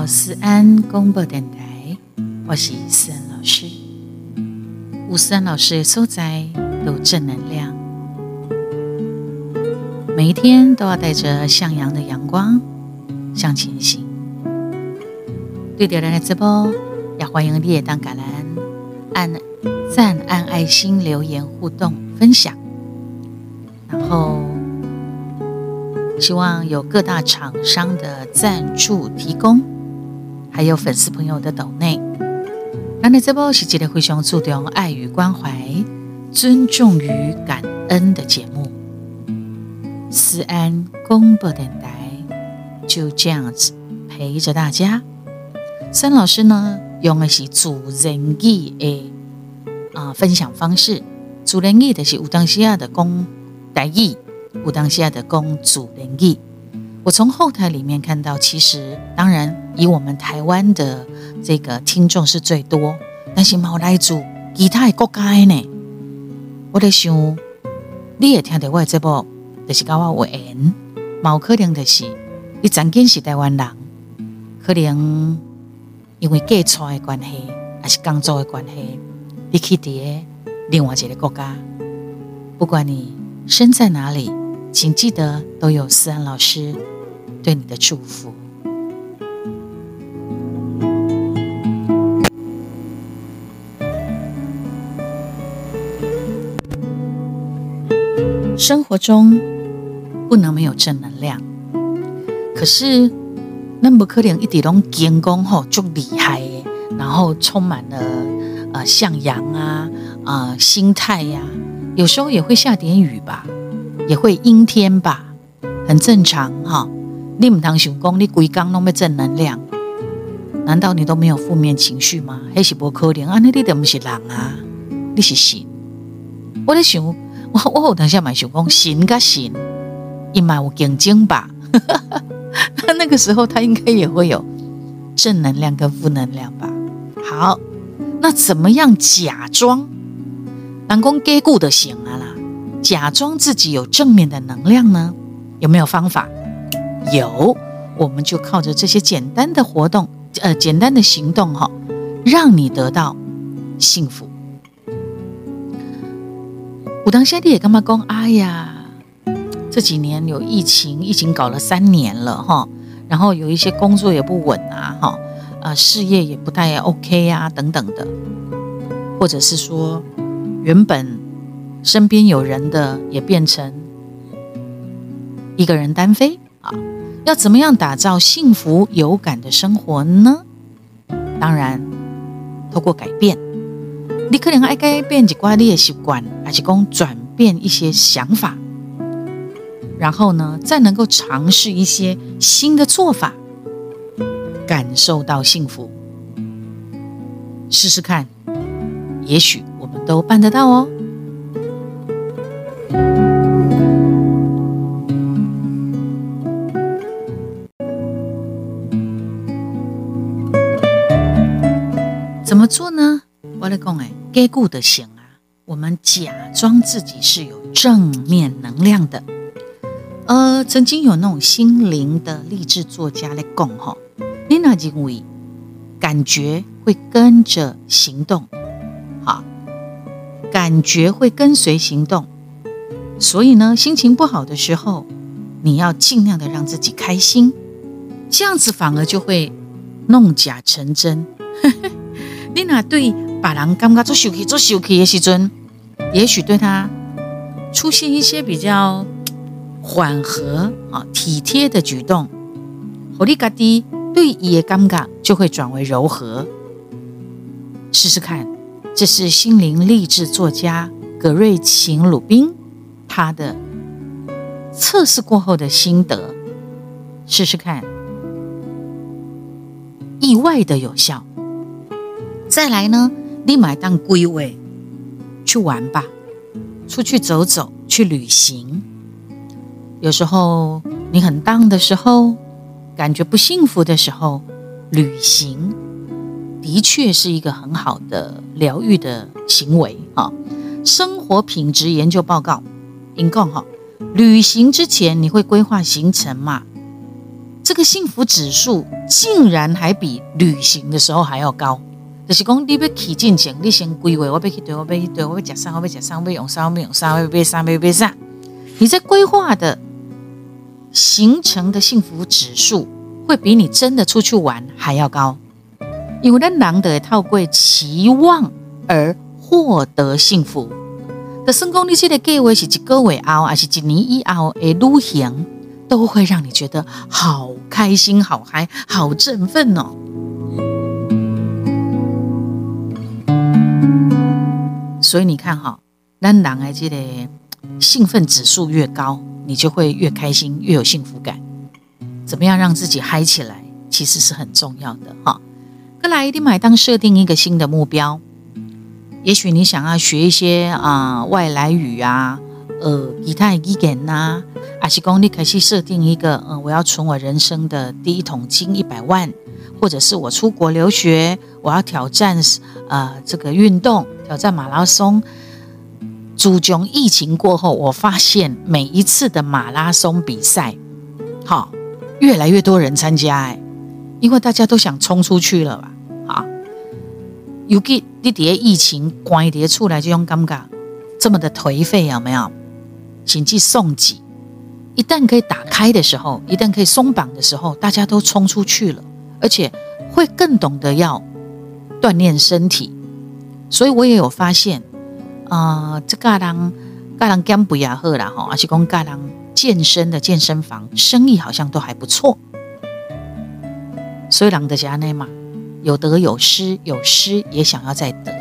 到思安广播电台，我是思安老师。吴思安老师的所在有正能量，每一天都要带着向阳的阳光向前行。对点亮的直播，也欢迎你也当橄榄按赞、按爱心、留言互动分享，然后。希望有各大厂商的赞助提供，还有粉丝朋友的抖内。那你这波是记得非常注重爱与关怀、尊重与感恩的节目。思安公播电台就这样子陪着大家。森老师呢，用的是主人义的啊分享方式，主人义的是乌当西亚的公台义。武当西亚的公主人义，我从后台里面看到，其实当然以我们台湾的这个听众是最多，但是毛来族其他的国家呢，我在想，你也听到我的这部，就是跟我有缘，毛可能就是你曾经是台湾人，可能因为嫁出的关系，还是工作的关系，你去伫另外一个国家，不管你身在哪里。请记得都有思安老师对你的祝福。生活中不能没有正能量，可是那么可能一点拢健康吼就厉害，然后充满了呃向阳啊啊心态呀，有时候也会下点雨吧。也会阴天吧，很正常哈。你唔通想讲你规工拢要正能量，难道你都没有负面情绪吗？还是不可能啊？你你都不是人啊，你是神。我在想，我我有当下蛮想讲神甲神，伊嘛有竞争吧？那那个时候他应该也会有正能量跟负能量吧？好，那怎么样假装人讲假固的行啊啦？假装自己有正面的能量呢？有没有方法？有，我们就靠着这些简单的活动，呃，简单的行动哈，让你得到幸福。武当兄弟也干嘛讲？哎呀，这几年有疫情，疫情搞了三年了哈，然后有一些工作也不稳啊，哈，呃，事业也不太 OK 呀，等等的，或者是说原本。身边有人的也变成一个人单飞啊！要怎么样打造幸福有感的生活呢？当然，透过改变。你可能爱改变一挂你的习惯，还是讲转变一些想法，然后呢，再能够尝试一些新的做法，感受到幸福。试试看，也许我们都办得到哦。来讲哎，该顾的行啊。我们假装自己是有正面能量的。呃，曾经有那种心灵的励志作家来讲哈，你那认为感觉会跟着行动，好，感觉会跟随行动。所以呢，心情不好的时候，你要尽量的让自己开心，这样子反而就会弄假成真。你那对把人感觉做受气、做受气的时阵，也许对他出现一些比较缓和、啊体贴的举动，和你家己对伊的感觉就会转为柔和。试试看，这是心灵励志作家葛瑞琴·鲁宾。他的测试过后的心得，试试看，意外的有效。再来呢，立马当归位去玩吧，出去走走，去旅行。有时候你很荡的时候，感觉不幸福的时候，旅行的确是一个很好的疗愈的行为啊。生活品质研究报告。引共哈，旅行之前你会规划行程嘛？这个幸福指数竟然还比旅行的时候还要高。就是讲，你要去进前，你先规划，我要去对，我要去对，我要食啥，我要食啥，我要用啥，我要用啥，我要买啥，我要买啥。你在规划的形成的幸福指数，会比你真的出去玩还要高。因为咱人得透过期望而获得幸福。的成功，你这个计划是一个月后，还是一年以后的旅行，都会让你觉得好开心、好嗨、好振奋哦。所以你看哈，咱人的这个兴奋指数越高，你就会越开心，越有幸福感。怎么样让自己嗨起来，其实是很重要的哈。克来一定买当设定一个新的目标，也许你想要学一些啊外来语啊，呃，其他语言呐，还是讲你可以设定一个，嗯，我要存我人生的第一桶金一百万，或者是我出国留学，我要挑战呃这个运动。挑战马拉松，主从疫情过后，我发现每一次的马拉松比赛，好，越来越多人参加哎，因为大家都想冲出去了吧？啊，尤其你底下疫情关碟出来，就用尴尬，这么的颓废有没有？请记送己，一旦可以打开的时候，一旦可以松绑的时候，大家都冲出去了，而且会更懂得要锻炼身体。所以我也有发现，啊，这个人，个人减不也好啦哈，而且讲个人健身的健身房生意好像都还不错。所以人的家内嘛，有得有失，有失也想要再得。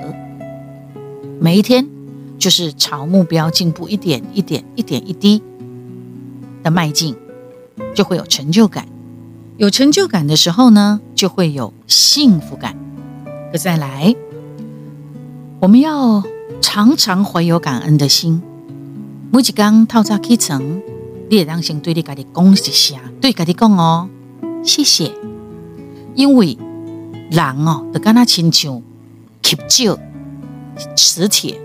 每一天就是朝目标进步一点一点一点一滴的迈进，就会有成就感。有成就感的时候呢，就会有幸福感。再来。我们要常常怀有感恩的心。每一刚套早起床，你也当先对你家己讲一下，对家己讲哦，谢谢。因为人哦，就跟他亲像吸旧磁铁，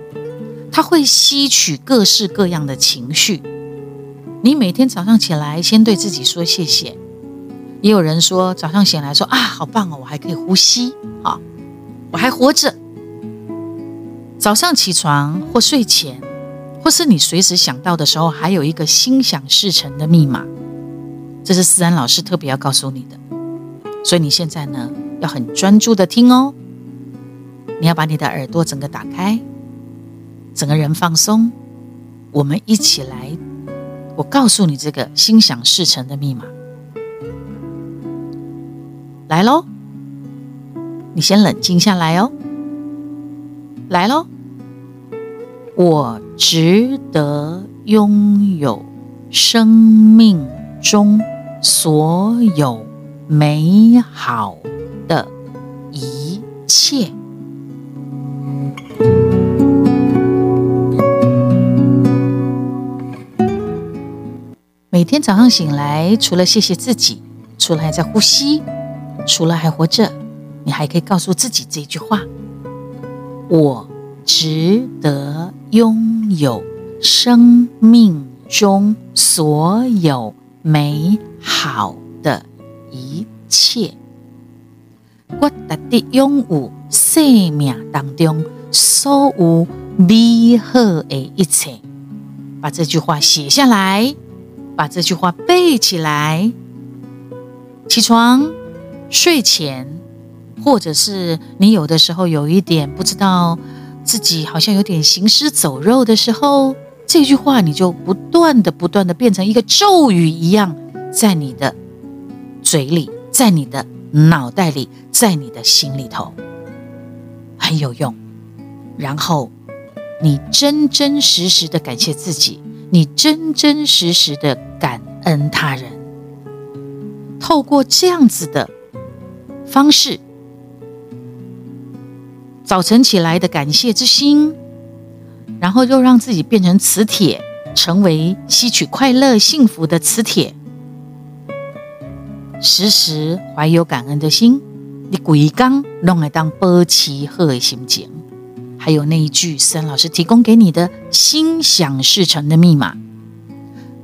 它会吸取各式各样的情绪。你每天早上起来，先对自己说谢谢。也有人说，早上醒来说啊，好棒哦，我还可以呼吸，啊，我还活着。早上起床或睡前，或是你随时想到的时候，还有一个心想事成的密码，这是思安老师特别要告诉你的。所以你现在呢，要很专注的听哦。你要把你的耳朵整个打开，整个人放松。我们一起来，我告诉你这个心想事成的密码。来喽，你先冷静下来哦。来喽。我值得拥有生命中所有美好的一切。每天早上醒来，除了谢谢自己，除了还在呼吸，除了还活着，你还可以告诉自己这句话：我值得。拥有生命中所有美好的一切，我值得拥有生命当中所有美好的一切。把这句话写下来，把这句话背起来。起床、睡前，或者是你有的时候有一点不知道。自己好像有点行尸走肉的时候，这句话你就不断的、不断的变成一个咒语一样，在你的嘴里，在你的脑袋里，在你的心里头，很有用。然后你真真实实的感谢自己，你真真实实的感恩他人，透过这样子的方式。早晨起来的感谢之心，然后又让自己变成磁铁，成为吸取快乐幸福的磁铁。时时怀有感恩的心，你鬼刚弄来当波奇鹤的心情。还有那一句森老师提供给你的心想事成的密码：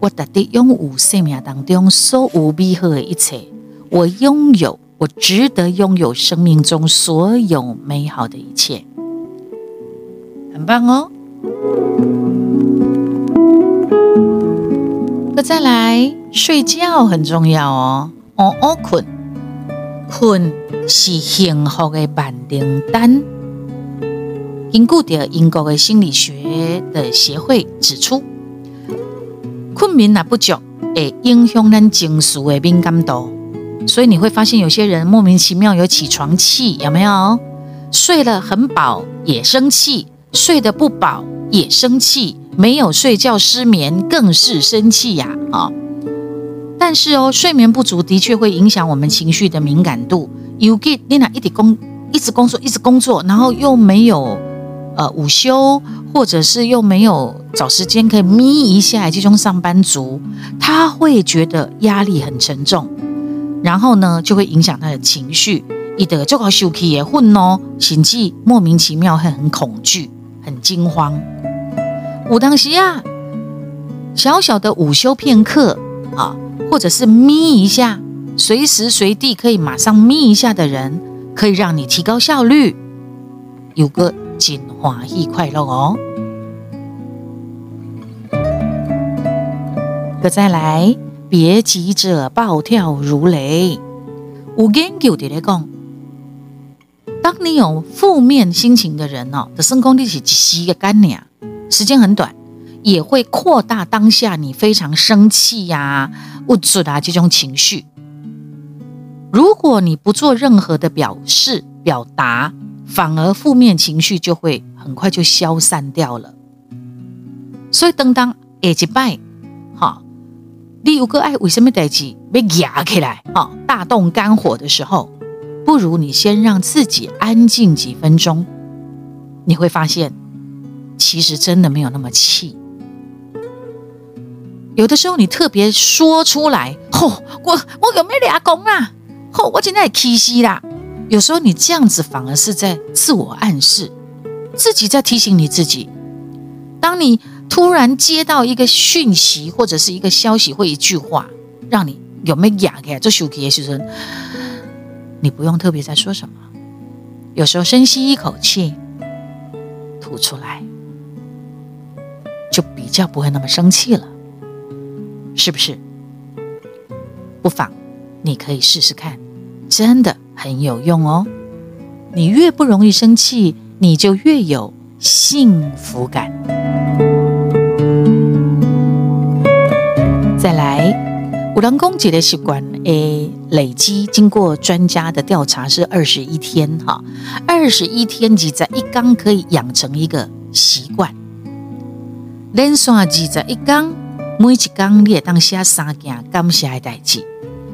我特地拥有生命当中所有美好的一切，我拥有，我值得拥有生命中所有美好的一切，很棒哦。那再来睡觉很重要哦，哦哦困，困是幸福的万灵丹。根据的英国的心理学的协会指出。困眠那不足，会影响咱情绪的敏感度，所以你会发现有些人莫名其妙有起床气，有没有？睡了很饱也生气，睡得不饱也生气，没有睡觉失眠更是生气呀！啊！但是哦，睡眠不足的确会影响我们情绪的敏感度。有给你那一直工，一直工作，一直工作，然后又没有。呃，午休或者是又没有找时间可以眯一下，这种上班族他会觉得压力很沉重，然后呢就会影响他的情绪，一得就搞休气也混哦，心悸莫名其妙会很恐惧、很惊慌。我当西啊，小小的午休片刻啊，或者是眯一下，随时随地可以马上眯一下的人，可以让你提高效率。有个。尽欢喜快乐哦！个再来，别急着暴跳如雷。有研究的来讲，当你有负面心情的人哦，的生功力是极个干粮，时间很短，也会扩大当下你非常生气呀、不准啊这种情绪。如果你不做任何的表示表达。反而负面情绪就会很快就消散掉了。所以，当当下一拜，你有个爱为什么代志被压起来，哈，大动肝火的时候，不如你先让自己安静几分钟，你会发现，其实真的没有那么气。有的时候你特别说出来，吼，我我有没俩公啊？吼，我现在气死啦！有时候你这样子反而是在自我暗示，自己在提醒你自己。当你突然接到一个讯息或者是一个消息或一句话，让你有没有哑开这手机的时候，你不用特别在说什么。有时候深吸一口气，吐出来，就比较不会那么生气了，是不是？不妨你可以试试看，真的。很有用哦！你越不容易生气，你就越有幸福感。再来，五郎公姐的习惯诶，累积经过专家的调查是二十一天哈，二十一天记在一缸可以养成一个习惯。连续记在一缸，每一缸你也当下三件感谢的代志。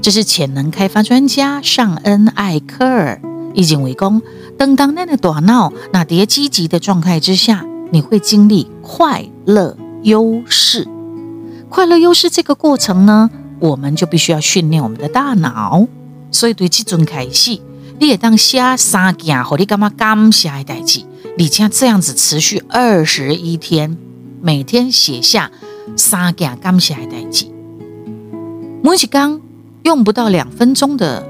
这是潜能开发专家尚恩·艾科尔已经为公。等当那的大脑那叠积极的状态之下，你会经历快乐优势。快乐优势这个过程呢，我们就必须要训练我们的大脑。所以对这种开始，你也当写三件和你干嘛感谢的代志，你将这样子持续二十一天，每天写下三件感谢的代志。每一刚。用不到两分钟的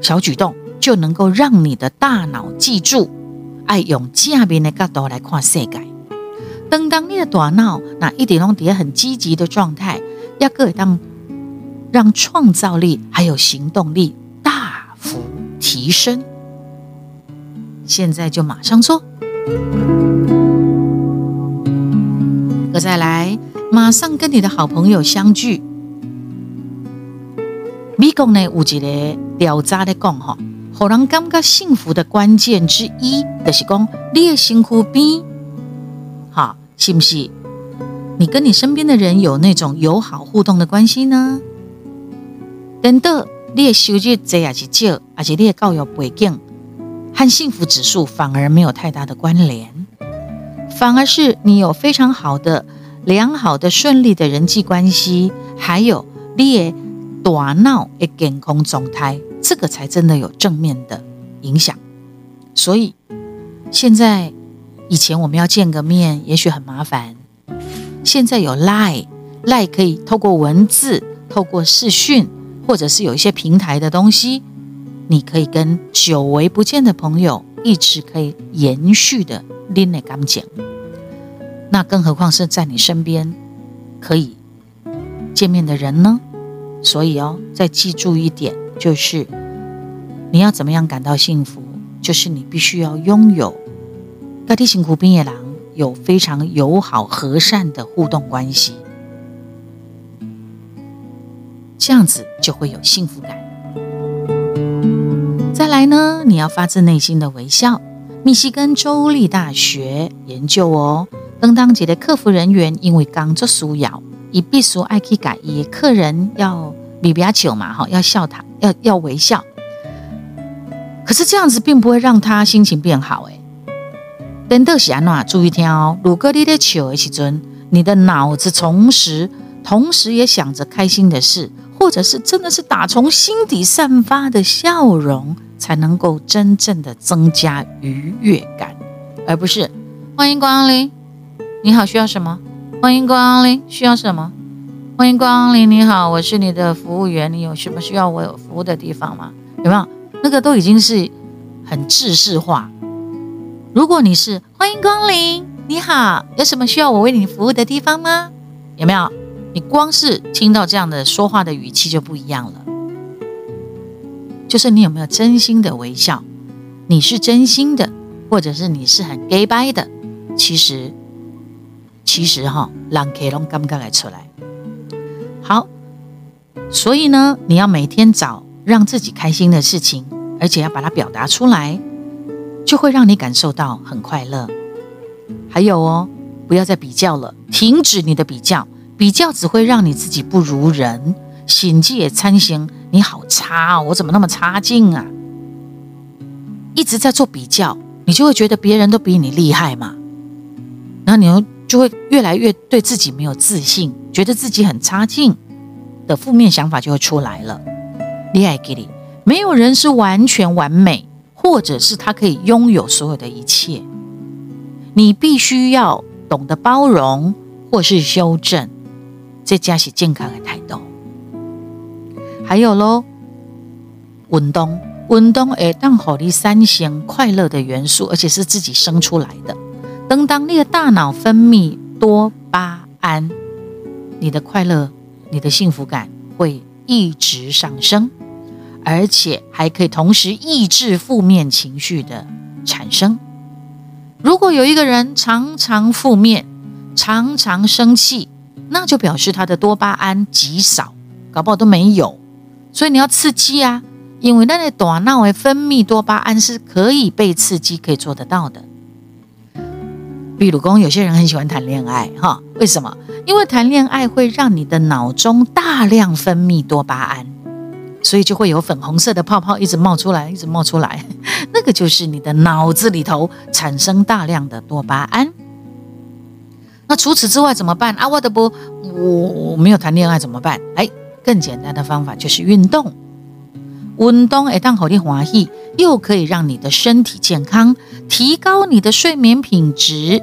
小举动，就能够让你的大脑记住，爱用正面的角度来看世界。等当你的大脑那一点钟底很积极的状态，要可以当让创造力还有行动力大幅提升。现在就马上做，可再来，马上跟你的好朋友相聚。美国呢有一个调查的讲吼，让人感觉幸福的关键之一，就是讲你的辛苦边，是不是？你跟你身边的人有那种友好互动的关系呢？等到你的收入这也是少，而且你的教育背景和幸福指数反而没有太大的关联，反而是你有非常好的、良好的、顺利的人际关系，还有你的。大脑的健康状态，这个才真的有正面的影响。所以现在以前我们要见个面，也许很麻烦。现在有 Line，可以透过文字、透过视讯，或者是有一些平台的东西，你可以跟久违不见的朋友一直可以延续的拎来感情。那更何况是在你身边可以见面的人呢？所以哦，再记住一点，就是你要怎么样感到幸福，就是你必须要拥有大地辛苦冰野狼有非常友好和善的互动关系，这样子就会有幸福感。再来呢，你要发自内心的微笑。密西根州立大学研究哦，当当节的客服人员因为工作需要。以必须爱去改，以客人要比比较久嘛，哈，要笑他，要要微笑。可是这样子并不会让他心情变好，哎。等到是安怎？注意听哦，如果你在笑的时阵，你的脑子同时同时也想着开心的事，或者是真的是打从心底散发的笑容，才能够真正的增加愉悦感，而不是欢迎光临，你好，需要什么？欢迎光临，需要什么？欢迎光临，你好，我是你的服务员，你有什么需要我有服务的地方吗？有没有？那个都已经是很制式化。如果你是欢迎光临，你好，有什么需要我为你服务的地方吗？有没有？你光是听到这样的说话的语气就不一样了。就是你有没有真心的微笑？你是真心的，或者是你是很 gay 掰的？其实。其实哈，让 K 龙刚刚来出来，好，所以呢，你要每天找让自己开心的事情，而且要把它表达出来，就会让你感受到很快乐。还有哦，不要再比较了，停止你的比较，比较只会让你自己不如人，心机也参行。你好差哦，我怎么那么差劲啊？一直在做比较，你就会觉得别人都比你厉害嘛，然后你又。就会越来越对自己没有自信，觉得自己很差劲的负面想法就会出来了。厉害给你，没有人是完全完美，或者是他可以拥有所有的一切。你必须要懂得包容或是修正，这加是健康的态度。还有喽，运动，运动会当好你三型快乐的元素，而且是自己生出来的。等当你的大脑分泌多巴胺，你的快乐、你的幸福感会一直上升，而且还可以同时抑制负面情绪的产生。如果有一个人常常负面、常常生气，那就表示他的多巴胺极少，搞不好都没有。所以你要刺激啊，因为那个大脑会分泌多巴胺是可以被刺激，可以做得到的。比如讲，有些人很喜欢谈恋爱，哈，为什么？因为谈恋爱会让你的脑中大量分泌多巴胺，所以就会有粉红色的泡泡一直冒出来，一直冒出来，那个就是你的脑子里头产生大量的多巴胺。那除此之外怎么办啊？我的不，我我没有谈恋爱怎么办？哎，更简单的方法就是运动。运动会当好你欢喜，又可以让你的身体健康，提高你的睡眠品质。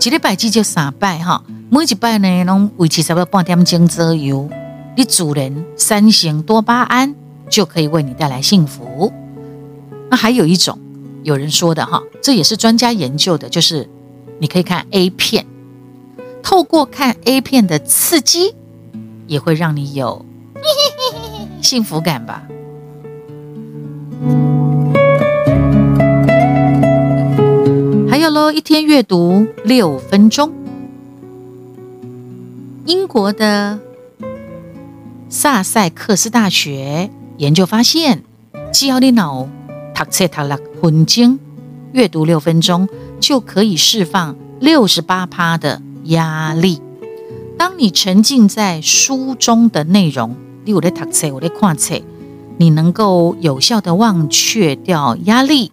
一礼拜只就三拜哈，每一拜呢拢维持差不多半点钟左右。你主人三型多巴胺就可以为你带来幸福。那还有一种有人说的哈，这也是专家研究的，就是你可以看 A 片，透过看 A 片的刺激，也会让你有 幸福感吧。还有喽，一天阅读六分钟。英国的萨塞克斯大学研究发现，只要你脑读册读六分钟，阅读六分钟，就可以释放六十八趴的压力。当你沉浸在书中的内容，例如在读册，我在看册。你能够有效的忘却掉压力，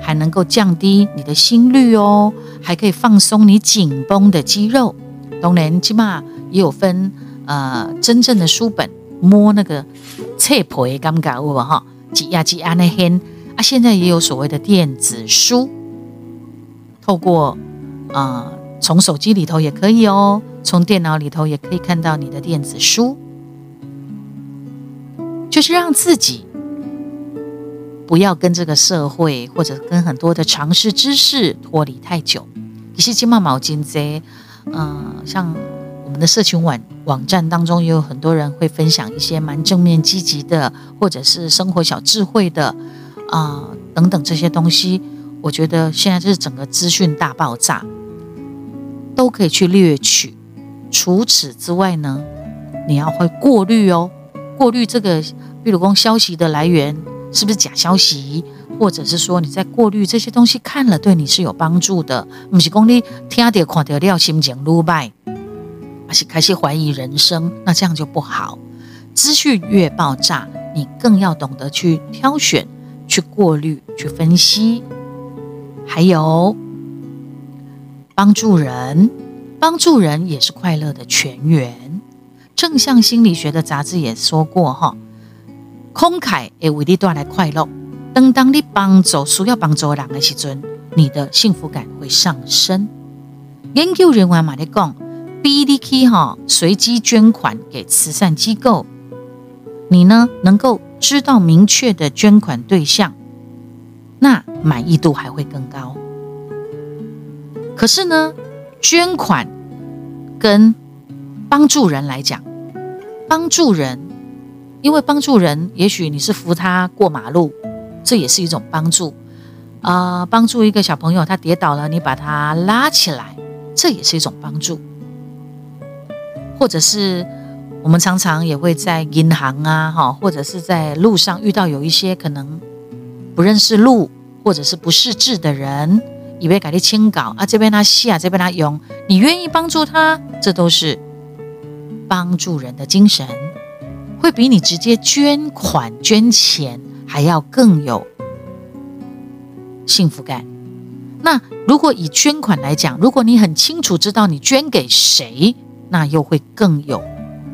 还能够降低你的心率哦，还可以放松你紧绷的肌肉。当然，起码也有分呃真正的书本摸那个册皮感觉有无哈？挤压挤压那 hen 啊，现在也有所谓的电子书，透过啊从手机里头也可以哦，从电脑里头也可以看到你的电子书，就是让自己不要跟这个社会或者跟很多的常识知识脱离太久。其实金茂毛巾这，嗯，像我们的社群网网站当中，也有很多人会分享一些蛮正面积极的，或者是生活小智慧的啊等等这些东西。我觉得现在就是整个资讯大爆炸，都可以去掠取。除此之外呢，你要会过滤哦，过滤这个，比如说消息的来源是不是假消息，或者是说你在过滤这些东西看了对你是有帮助的，不是讲你听到看到了心情如败，而是开始怀疑人生，那这样就不好。资讯越爆炸，你更要懂得去挑选、去过滤、去分析，还有帮助人。帮助人也是快乐的泉源。正向心理学的杂志也说过，哈，慷慨也为你带来快乐。等当你帮助需要帮助的人的时阵，你的幸福感会上升。研究人员嘛在讲，B D K 哈随机捐款给慈善机构，你呢能够知道明确的捐款对象，那满意度还会更高。可是呢？捐款跟帮助人来讲，帮助人，因为帮助人，也许你是扶他过马路，这也是一种帮助啊。帮助一个小朋友，他跌倒了，你把他拉起来，这也是一种帮助。或者是我们常常也会在银行啊，哈，或者是在路上遇到有一些可能不认识路或者是不识字的人。以为改你清稿啊，这边他写啊，这边他用，你愿意帮助他，这都是帮助人的精神，会比你直接捐款捐钱还要更有幸福感。那如果以捐款来讲，如果你很清楚知道你捐给谁，那又会更有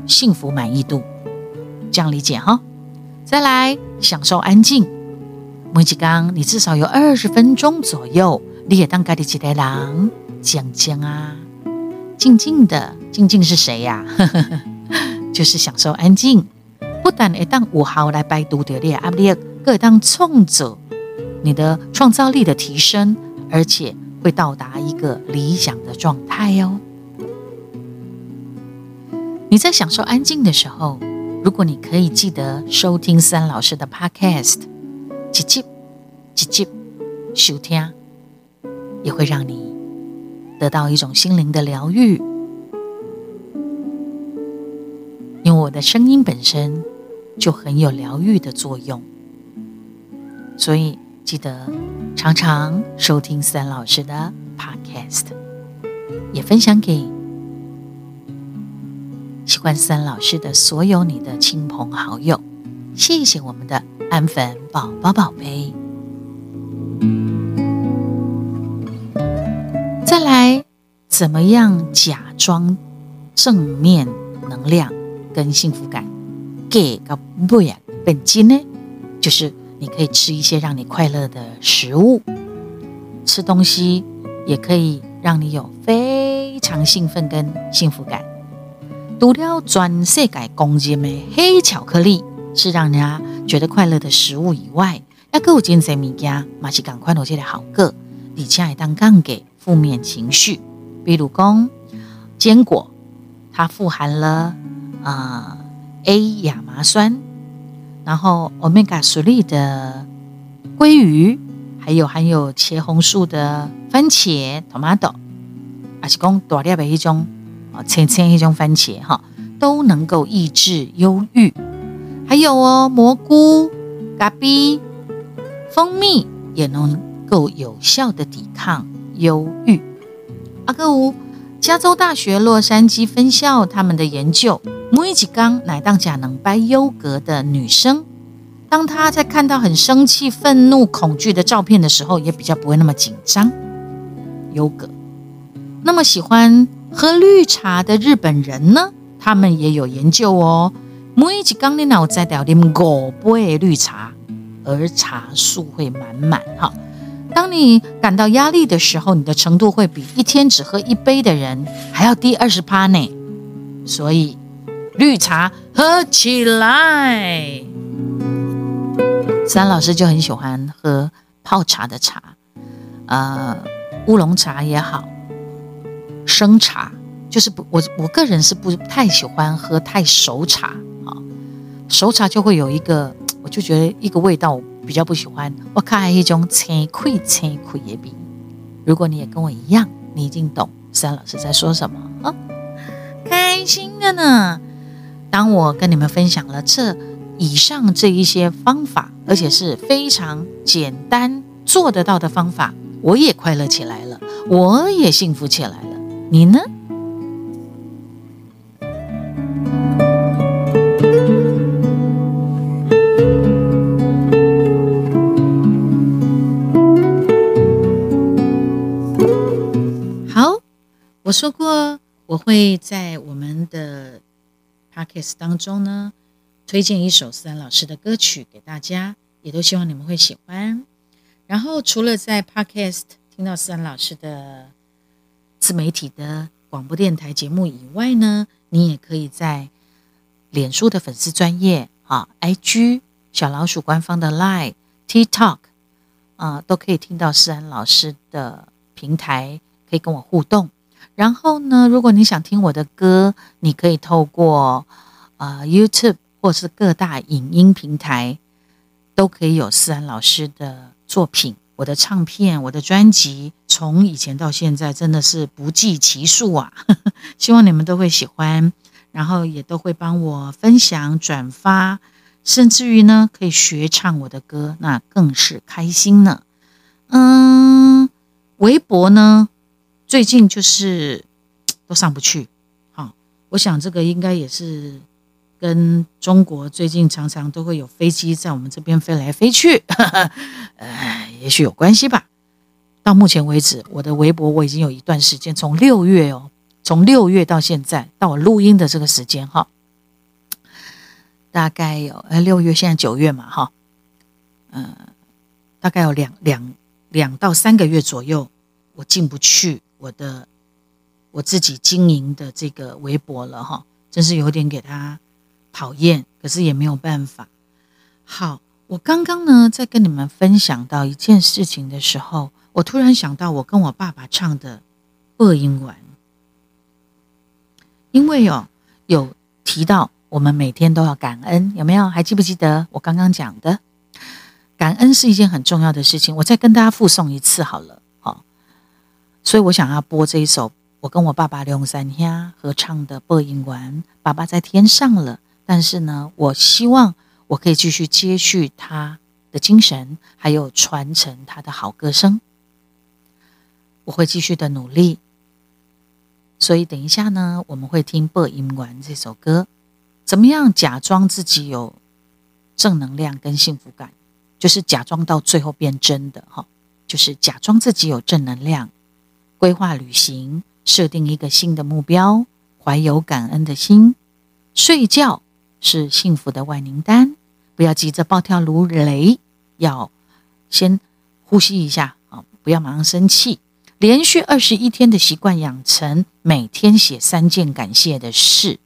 幸福满意度。这样理解哈？再来享受安静，每几刚你至少有二十分钟左右。你也当家的几代人，静静啊，静静的，静静是谁呀？就是享受安静，不但会当五号来摆读的列压力，各当创造你的创造力的提升，而且会到达一个理想的状态哟。你在享受安静的时候，如果你可以记得收听三老师的 Podcast，几集几集收听。也会让你得到一种心灵的疗愈，因为我的声音本身就很有疗愈的作用，所以记得常常收听三老师的 Podcast，也分享给喜欢三老师的所有你的亲朋好友。谢谢我们的安粉宝宝宝贝。再来，怎么样假装正面能量跟幸福感？给个不呀本金呢？就是你可以吃一些让你快乐的食物，吃东西也可以让你有非常兴奋跟幸福感。除了全世界公认的黑巧克力是让人家觉得快乐的食物以外，还有真济物件嘛是赶快攞出来好个，而且还当降给。负面情绪，比如讲坚果，它富含了啊 A 亚麻酸，然后 omega 3的鲑鱼，还有含有茄红素的番茄 tomato，还是讲大粒的一种啊青青一种番茄哈，都能够抑制忧郁。还有哦，蘑菇、咖啡、蜂蜜也能够有效的抵抗。忧郁。阿哥五，加州大学洛杉矶分校他们的研究，每一缸奶当甲能掰优格的女生，当她在看到很生气、愤怒、恐惧的照片的时候，也比较不会那么紧张。优格。那么喜欢喝绿茶的日本人呢？他们也有研究哦。每一缸的脑在掉点五杯绿茶，而茶素会满满哈。当你感到压力的时候，你的程度会比一天只喝一杯的人还要低二十趴呢。所以，绿茶喝起来。三老师就很喜欢喝泡茶的茶，呃，乌龙茶也好，生茶就是不，我我个人是不太喜欢喝太熟茶啊，熟茶就会有一个，我就觉得一个味道。比较不喜欢，我看一种青亏青亏也比。如果你也跟我一样，你一定懂三老师在说什么啊？开心的呢。当我跟你们分享了这以上这一些方法，而且是非常简单做得到的方法，我也快乐起来了，我也幸福起来了。你呢？好我说过，我会在我们的 podcast 当中呢，推荐一首思安老师的歌曲给大家，也都希望你们会喜欢。然后，除了在 podcast 听到思安老师的自媒体的广播电台节目以外呢，你也可以在脸书的粉丝专业啊，IG 小老鼠官方的 Line TikTok 啊，都可以听到思安老师的平台，可以跟我互动。然后呢，如果你想听我的歌，你可以透过啊 YouTube 或是各大影音平台，都可以有思安老师的作品。我的唱片、我的专辑，从以前到现在，真的是不计其数啊！希望你们都会喜欢，然后也都会帮我分享、转发，甚至于呢，可以学唱我的歌，那更是开心呢。嗯，微博呢？最近就是都上不去，好，我想这个应该也是跟中国最近常常都会有飞机在我们这边飞来飞去，呃，也许有关系吧。到目前为止，我的微博我已经有一段时间，从六月哦，从六月到现在，到我录音的这个时间哈，大概有呃六月，现在九月嘛哈，嗯，大概有两两两到三个月左右，我进不去。我的我自己经营的这个微博了哈，真是有点给他讨厌，可是也没有办法。好，我刚刚呢在跟你们分享到一件事情的时候，我突然想到我跟我爸爸唱的《恶音丸》，因为哦有提到我们每天都要感恩，有没有？还记不记得我刚刚讲的？感恩是一件很重要的事情，我再跟大家复诵一次好了。所以我想要播这一首我跟我爸爸刘三兄合唱的《播音丸》。爸爸在天上了，但是呢，我希望我可以继续接续他的精神，还有传承他的好歌声。我会继续的努力。所以等一下呢，我们会听《播音丸》这首歌，怎么样假装自己有正能量跟幸福感，就是假装到最后变真的哈，就是假装自己有正能量。规划旅行，设定一个新的目标，怀有感恩的心。睡觉是幸福的万灵丹，不要急着暴跳如雷，要先呼吸一下啊！不要马上生气。连续二十一天的习惯养成，每天写三件感谢的事，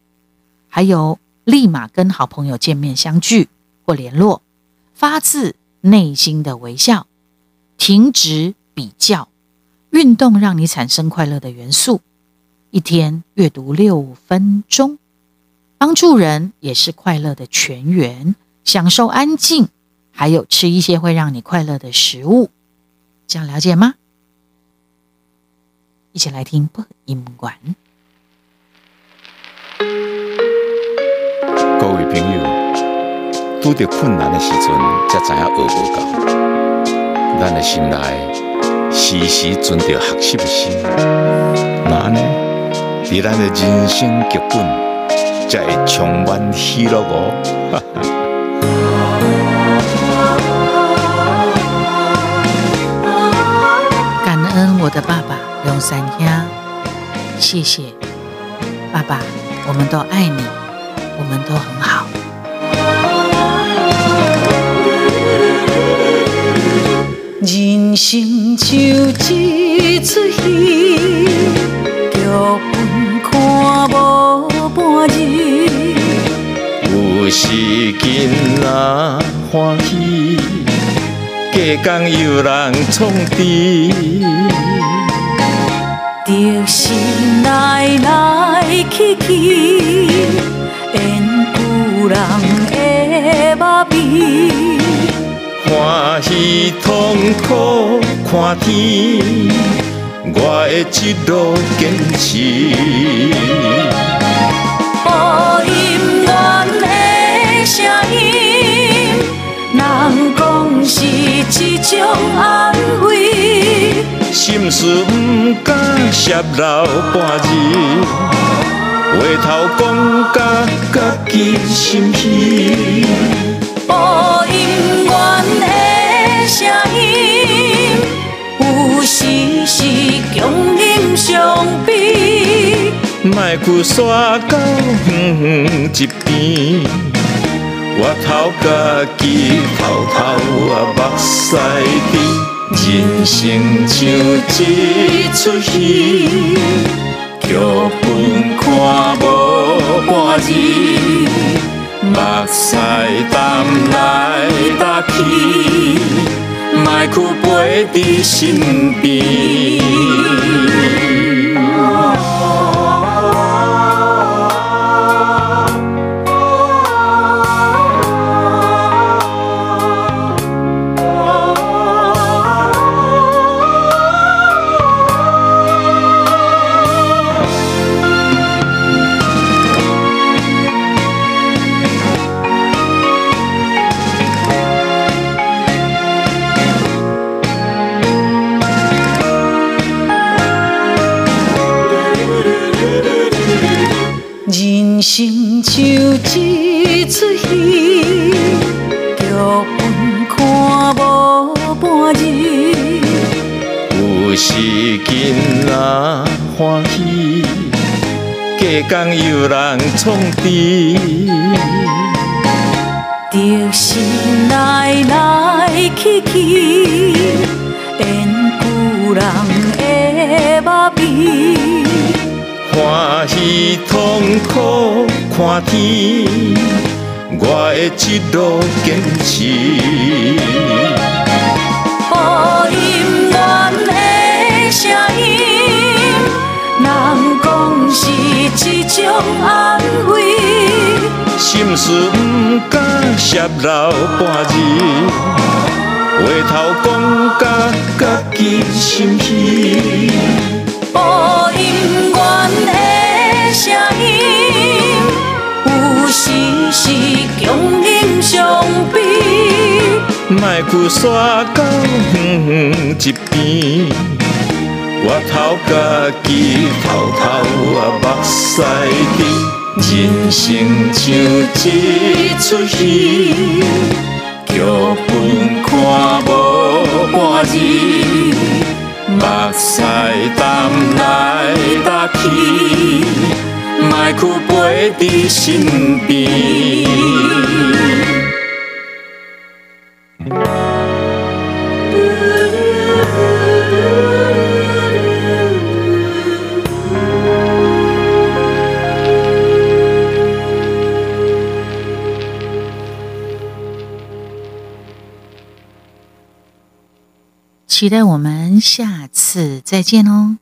还有立马跟好朋友见面相聚或联络，发自内心的微笑，停止比较。运动让你产生快乐的元素，一天阅读六分钟，帮助人也是快乐的泉源。享受安静，还有吃一些会让你快乐的食物，这样了解吗？一起来听播音馆。各位朋友，拄着困难的时阵，才知影学无够，咱的心内。时时存着学习的心，那呢？伫咱的人生剧本，才会充满喜乐哦。感恩我的爸三兄，谢谢爸爸，我们都爱你，我们都很好。人。生就一出戏，剧本看无半日。有时囡仔欢喜，假讲有人创治。得失来来去去，缘有人的肉味。欢喜痛苦看天，我会一路坚持。播音员的声音，人讲是一种安慰。心事不敢泄露半字，回头讲甲家己心虚。播音员的声音，有时是强忍伤悲。莫去煞到远远一边，我头家己偷偷啊目屎滴。人生像一出戏，剧本看无半字，目屎淡来搭去，莫去陪伫身边。创治。得失来来去去，缘有人的麻痹。欢喜痛苦看天，我会一路坚持。一种安慰。心事不敢泄露半字，回头讲甲家己心虚。播音员的声音，有时是强忍伤悲。莫去煞到远远一边，我头家己偷偷啊目屎滴。人生像一出戏，剧本看无半日，目屎淡来搭去，莫去陪伫身边。期待我们下次再见哦。